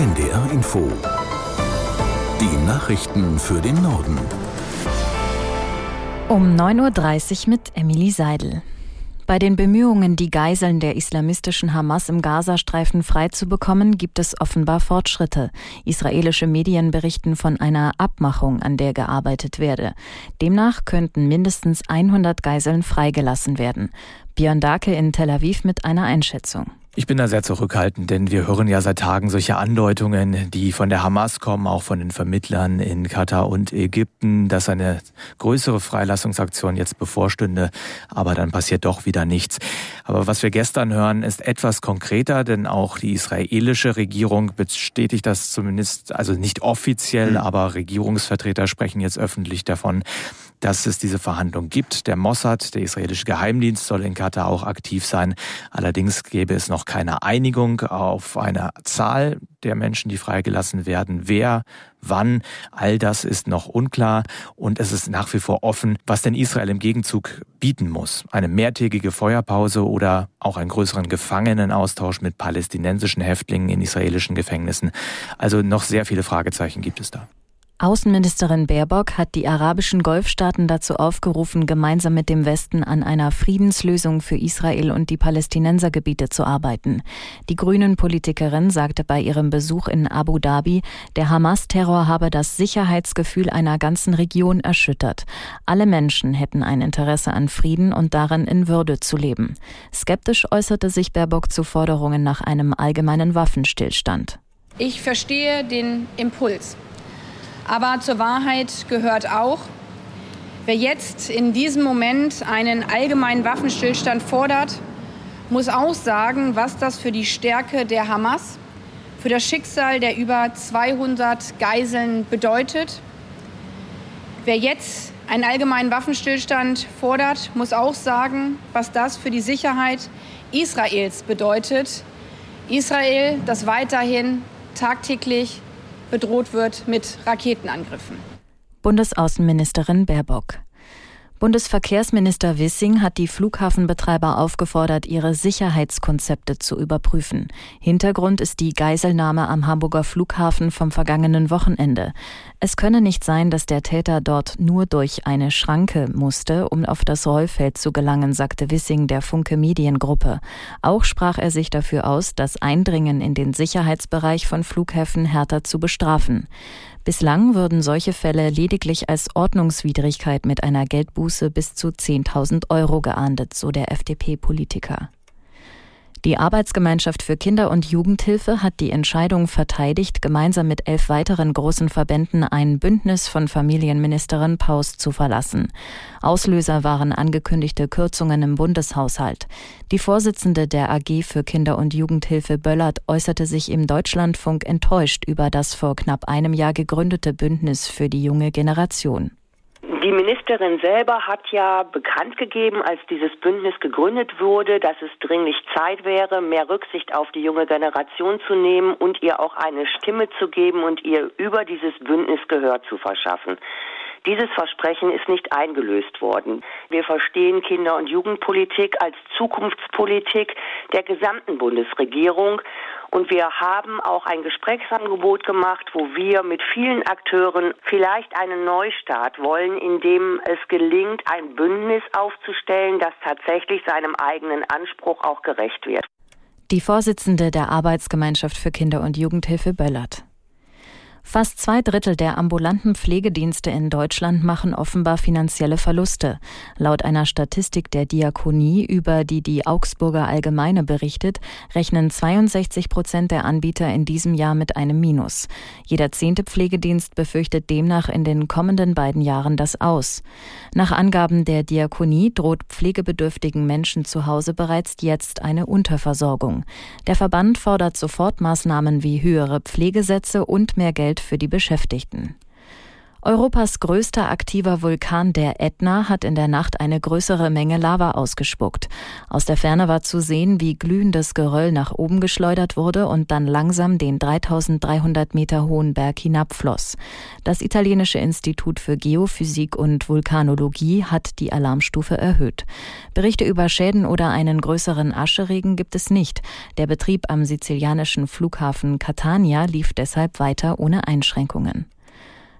NDR Info. Die Nachrichten für den Norden. Um 9.30 Uhr mit Emily Seidel. Bei den Bemühungen, die Geiseln der islamistischen Hamas im Gazastreifen freizubekommen, gibt es offenbar Fortschritte. Israelische Medien berichten von einer Abmachung, an der gearbeitet werde. Demnach könnten mindestens 100 Geiseln freigelassen werden. Björn Dake in Tel Aviv mit einer Einschätzung. Ich bin da sehr zurückhaltend, denn wir hören ja seit Tagen solche Andeutungen, die von der Hamas kommen, auch von den Vermittlern in Katar und Ägypten, dass eine größere Freilassungsaktion jetzt bevorstünde, aber dann passiert doch wieder nichts. Aber was wir gestern hören, ist etwas konkreter, denn auch die israelische Regierung bestätigt das zumindest, also nicht offiziell, mhm. aber Regierungsvertreter sprechen jetzt öffentlich davon, dass es diese Verhandlung gibt. Der Mossad, der israelische Geheimdienst, soll in Katar auch aktiv sein. Allerdings gäbe es noch keine Einigung auf eine Zahl der Menschen, die freigelassen werden. Wer, wann, all das ist noch unklar und es ist nach wie vor offen, was denn Israel im Gegenzug bieten muss. Eine mehrtägige Feuerpause oder auch einen größeren Gefangenenaustausch mit palästinensischen Häftlingen in israelischen Gefängnissen. Also noch sehr viele Fragezeichen gibt es da. Außenministerin Baerbock hat die arabischen Golfstaaten dazu aufgerufen, gemeinsam mit dem Westen an einer Friedenslösung für Israel und die Palästinensergebiete zu arbeiten. Die Grünen-Politikerin sagte bei ihrem Besuch in Abu Dhabi, der Hamas-Terror habe das Sicherheitsgefühl einer ganzen Region erschüttert. Alle Menschen hätten ein Interesse an Frieden und daran in Würde zu leben. Skeptisch äußerte sich Baerbock zu Forderungen nach einem allgemeinen Waffenstillstand. Ich verstehe den Impuls aber zur Wahrheit gehört auch, wer jetzt in diesem Moment einen allgemeinen Waffenstillstand fordert, muss auch sagen, was das für die Stärke der Hamas, für das Schicksal der über 200 Geiseln bedeutet. Wer jetzt einen allgemeinen Waffenstillstand fordert, muss auch sagen, was das für die Sicherheit Israels bedeutet. Israel, das weiterhin tagtäglich bedroht wird mit Raketenangriffen. Bundesaußenministerin Baerbock. Bundesverkehrsminister Wissing hat die Flughafenbetreiber aufgefordert, ihre Sicherheitskonzepte zu überprüfen. Hintergrund ist die Geiselnahme am Hamburger Flughafen vom vergangenen Wochenende. Es könne nicht sein, dass der Täter dort nur durch eine Schranke musste, um auf das Rollfeld zu gelangen, sagte Wissing der Funke Mediengruppe. Auch sprach er sich dafür aus, das Eindringen in den Sicherheitsbereich von Flughäfen härter zu bestrafen. Bislang würden solche Fälle lediglich als Ordnungswidrigkeit mit einer Geldbuße bis zu 10.000 Euro geahndet, so der FDP-Politiker. Die Arbeitsgemeinschaft für Kinder- und Jugendhilfe hat die Entscheidung verteidigt, gemeinsam mit elf weiteren großen Verbänden ein Bündnis von Familienministerin Paus zu verlassen. Auslöser waren angekündigte Kürzungen im Bundeshaushalt. Die Vorsitzende der AG für Kinder- und Jugendhilfe Böllert äußerte sich im Deutschlandfunk enttäuscht über das vor knapp einem Jahr gegründete Bündnis für die junge Generation. Die Ministerin selber hat ja bekannt gegeben, als dieses Bündnis gegründet wurde, dass es dringlich Zeit wäre, mehr Rücksicht auf die junge Generation zu nehmen und ihr auch eine Stimme zu geben und ihr über dieses Bündnis Gehör zu verschaffen. Dieses Versprechen ist nicht eingelöst worden. Wir verstehen Kinder- und Jugendpolitik als Zukunftspolitik der gesamten Bundesregierung. Und wir haben auch ein Gesprächsangebot gemacht, wo wir mit vielen Akteuren vielleicht einen Neustart wollen, in dem es gelingt, ein Bündnis aufzustellen, das tatsächlich seinem eigenen Anspruch auch gerecht wird. Die Vorsitzende der Arbeitsgemeinschaft für Kinder- und Jugendhilfe Böllert. Fast zwei Drittel der ambulanten Pflegedienste in Deutschland machen offenbar finanzielle Verluste. Laut einer Statistik der Diakonie, über die die Augsburger Allgemeine berichtet, rechnen 62 Prozent der Anbieter in diesem Jahr mit einem Minus. Jeder zehnte Pflegedienst befürchtet demnach in den kommenden beiden Jahren das Aus. Nach Angaben der Diakonie droht pflegebedürftigen Menschen zu Hause bereits jetzt eine Unterversorgung. Der Verband fordert Sofortmaßnahmen wie höhere Pflegesätze und mehr Geld Geld für die Beschäftigten. Europas größter aktiver Vulkan, der Ätna, hat in der Nacht eine größere Menge Lava ausgespuckt. Aus der Ferne war zu sehen, wie glühendes Geröll nach oben geschleudert wurde und dann langsam den 3300 Meter hohen Berg hinabfloss. Das italienische Institut für Geophysik und Vulkanologie hat die Alarmstufe erhöht. Berichte über Schäden oder einen größeren Ascheregen gibt es nicht. Der Betrieb am sizilianischen Flughafen Catania lief deshalb weiter ohne Einschränkungen.